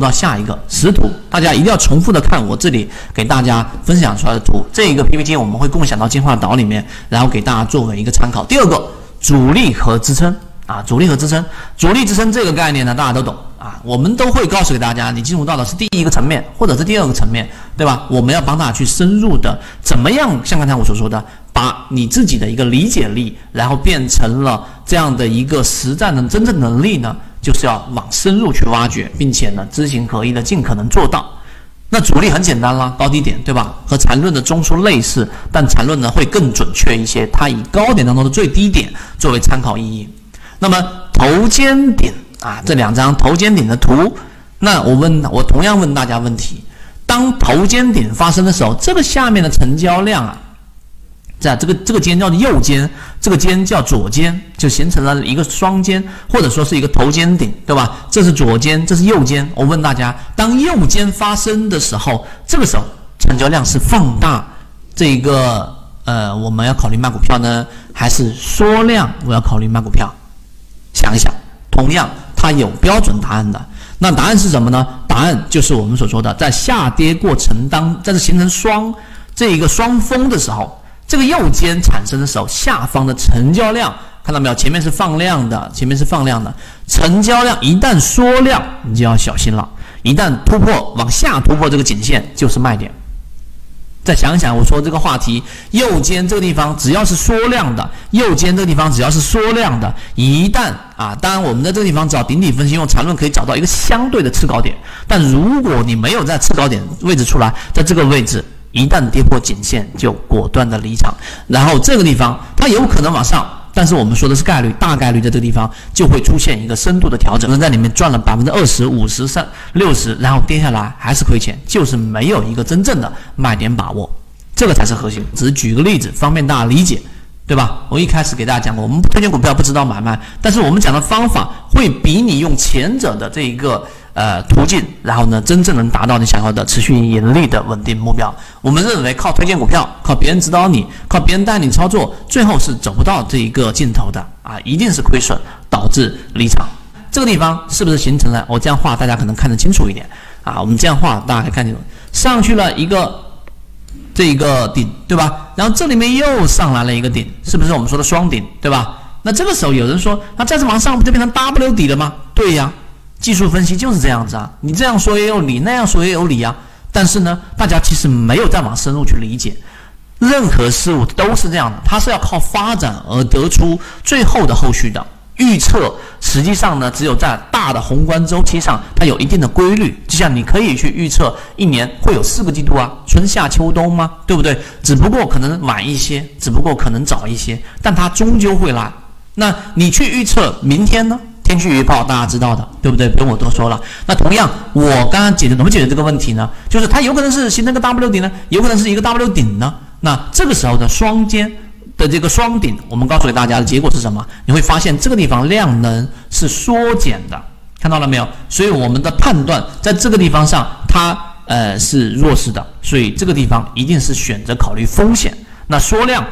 到下一个实图，大家一定要重复的看我这里给大家分享出来的图。这一个 PPT 我们会共享到进化岛里面，然后给大家作为一个参考。第二个，阻力和支撑啊，阻力和支撑，阻力支撑这个概念呢，大家都懂啊，我们都会告诉给大家，你进入到的是第一个层面，或者是第二个层面，对吧？我们要帮大家去深入的，怎么样？像刚才我所说的，把你自己的一个理解力，然后变成了这样的一个实战的真正能力呢？就是要往深入去挖掘，并且呢，知行合一的尽可能做到。那主力很简单啦，高低点，对吧？和缠论的中枢类似，但缠论呢会更准确一些，它以高点当中的最低点作为参考意义。那么头肩顶啊，这两张头肩顶的图，那我问，我同样问大家问题：当头肩顶发生的时候，这个下面的成交量啊？在这个这个肩叫右肩，这个肩叫左肩，就形成了一个双肩，或者说是一个头肩顶，对吧？这是左肩，这是右肩。我问大家，当右肩发生的时候，这个时候成交量是放大，这一个呃，我们要考虑卖股票呢，还是缩量？我要考虑卖股票。想一想，同样它有标准答案的。那答案是什么呢？答案就是我们所说的，在下跌过程当，在这形成双这一个双峰的时候。这个右肩产生的时候，下方的成交量看到没有？前面是放量的，前面是放量的。成交量一旦缩量，你就要小心了。一旦突破往下突破这个颈线，就是卖点。再想想我说这个话题，右肩这个地方只要是缩量的，右肩这个地方只要是缩量的，一旦啊，当然我们在这个地方找顶底分析，用缠论可以找到一个相对的次高点。但如果你没有在次高点位置出来，在这个位置。一旦跌破颈线，就果断的离场。然后这个地方它有可能往上，但是我们说的是概率，大概率在这个地方就会出现一个深度的调整，能在里面赚了百分之二十五十、三六十，然后跌下来还是亏钱，就是没有一个真正的卖点把握，这个才是核心。只是举个例子，方便大家理解，对吧？我一开始给大家讲过，我们不推荐股票，不知道买卖，但是我们讲的方法会比你用前者的这一个。呃，途径，然后呢，真正能达到你想要的持续盈利的稳定目标。我们认为靠推荐股票，靠别人指导你，靠别人带你操作，最后是走不到这一个尽头的啊，一定是亏损导致离场。这个地方是不是形成了？我这样画，大家可能看得清楚一点啊。我们这样画，大家可以看清楚，上去了一个这一个顶，对吧？然后这里面又上来了一个顶，是不是我们说的双顶，对吧？那这个时候有人说，那再次往上不就变成 W 底了吗？对呀。技术分析就是这样子啊，你这样说也有理，那样说也有理啊。但是呢，大家其实没有再往深入去理解，任何事物都是这样的，它是要靠发展而得出最后的后续的预测。实际上呢，只有在大的宏观周期上，它有一定的规律。就像你可以去预测一年会有四个季度啊，春夏秋冬吗？对不对？只不过可能晚一些，只不过可能早一些，但它终究会来。那你去预测明天呢？天气预报大家知道的，对不对？不用我多说了。那同样，我刚刚解决怎么解决这个问题呢？就是它有可能是形成个 W 顶呢，有可能是一个 W 顶呢。那这个时候的双肩的这个双顶，我们告诉给大家的结果是什么？你会发现这个地方量能是缩减的，看到了没有？所以我们的判断在这个地方上，它呃是弱势的，所以这个地方一定是选择考虑风险。那缩量。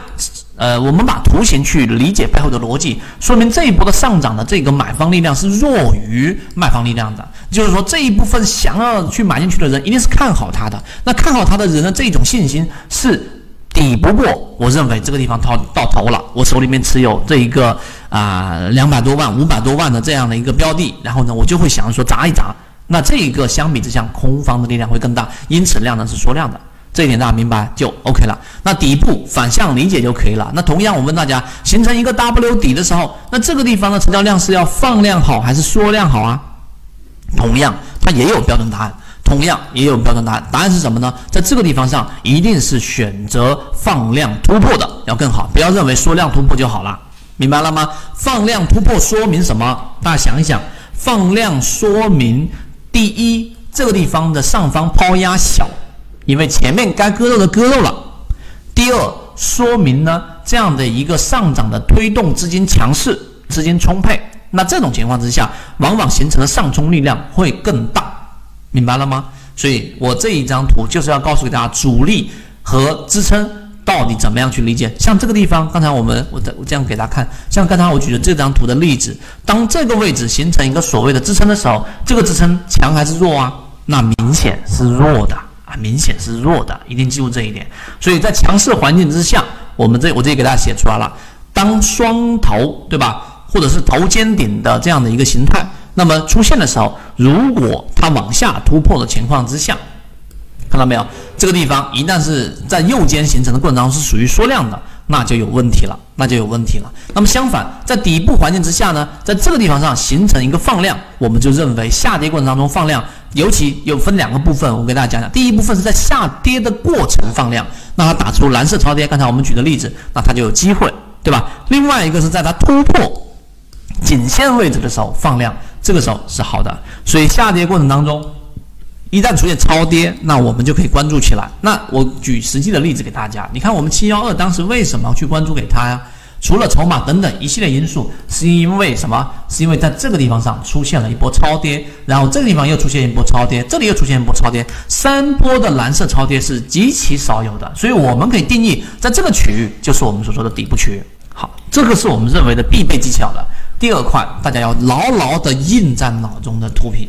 呃，我们把图形去理解背后的逻辑，说明这一波的上涨的这个买方力量是弱于卖方力量的。就是说，这一部分想要去买进去的人，一定是看好它的。那看好它的人的这种信心是抵不过。我认为这个地方到到头了，我手里面持有这一个啊两百多万、五百多万的这样的一个标的，然后呢，我就会想着说砸一砸。那这一个相比之下，空方的力量会更大，因此量能是缩量的。这一点大家明白就 OK 了。那底部反向理解就可以了。那同样，我问大家，形成一个 W 底的时候，那这个地方的成交量是要放量好还是缩量好啊？同样，它也有标准答案。同样也有标准答案。答案是什么呢？在这个地方上，一定是选择放量突破的要更好。不要认为缩量突破就好了，明白了吗？放量突破说明什么？大家想一想，放量说明第一，这个地方的上方抛压小。因为前面该割肉的割肉了。第二，说明呢这样的一个上涨的推动资金强势，资金充沛。那这种情况之下，往往形成的上冲力量会更大，明白了吗？所以我这一张图就是要告诉给大家，主力和支撑到底怎么样去理解？像这个地方，刚才我们我我这样给大家看，像刚才我举的这张图的例子，当这个位置形成一个所谓的支撑的时候，这个支撑强还是弱啊？那明显是弱的，明显是弱的，一定记住这一点。所以在强势环境之下，我们这我这里给大家写出来了，当双头对吧，或者是头肩顶的这样的一个形态，那么出现的时候，如果它往下突破的情况之下。看到没有？这个地方一旦是在右肩形成的过程当中是属于缩量的，那就有问题了，那就有问题了。那么相反，在底部环境之下呢，在这个地方上形成一个放量，我们就认为下跌过程当中放量，尤其有分两个部分，我给大家讲讲。第一部分是在下跌的过程放量，那它打出蓝色超跌，刚才我们举的例子，那它就有机会，对吧？另外一个是在它突破颈线位置的时候放量，这个时候是好的。所以下跌过程当中。一旦出现超跌，那我们就可以关注起来。那我举实际的例子给大家，你看我们七幺二当时为什么去关注给它呀？除了筹码等等一系列因素，是因为什么？是因为在这个地方上出现了一波超跌，然后这个地方又出现一波超跌，这里又出现一波超跌，三波的蓝色超跌是极其少有的，所以我们可以定义在这个区域就是我们所说的底部区域。好，这个是我们认为的必备技巧了。第二块，大家要牢牢的印在脑中的图片。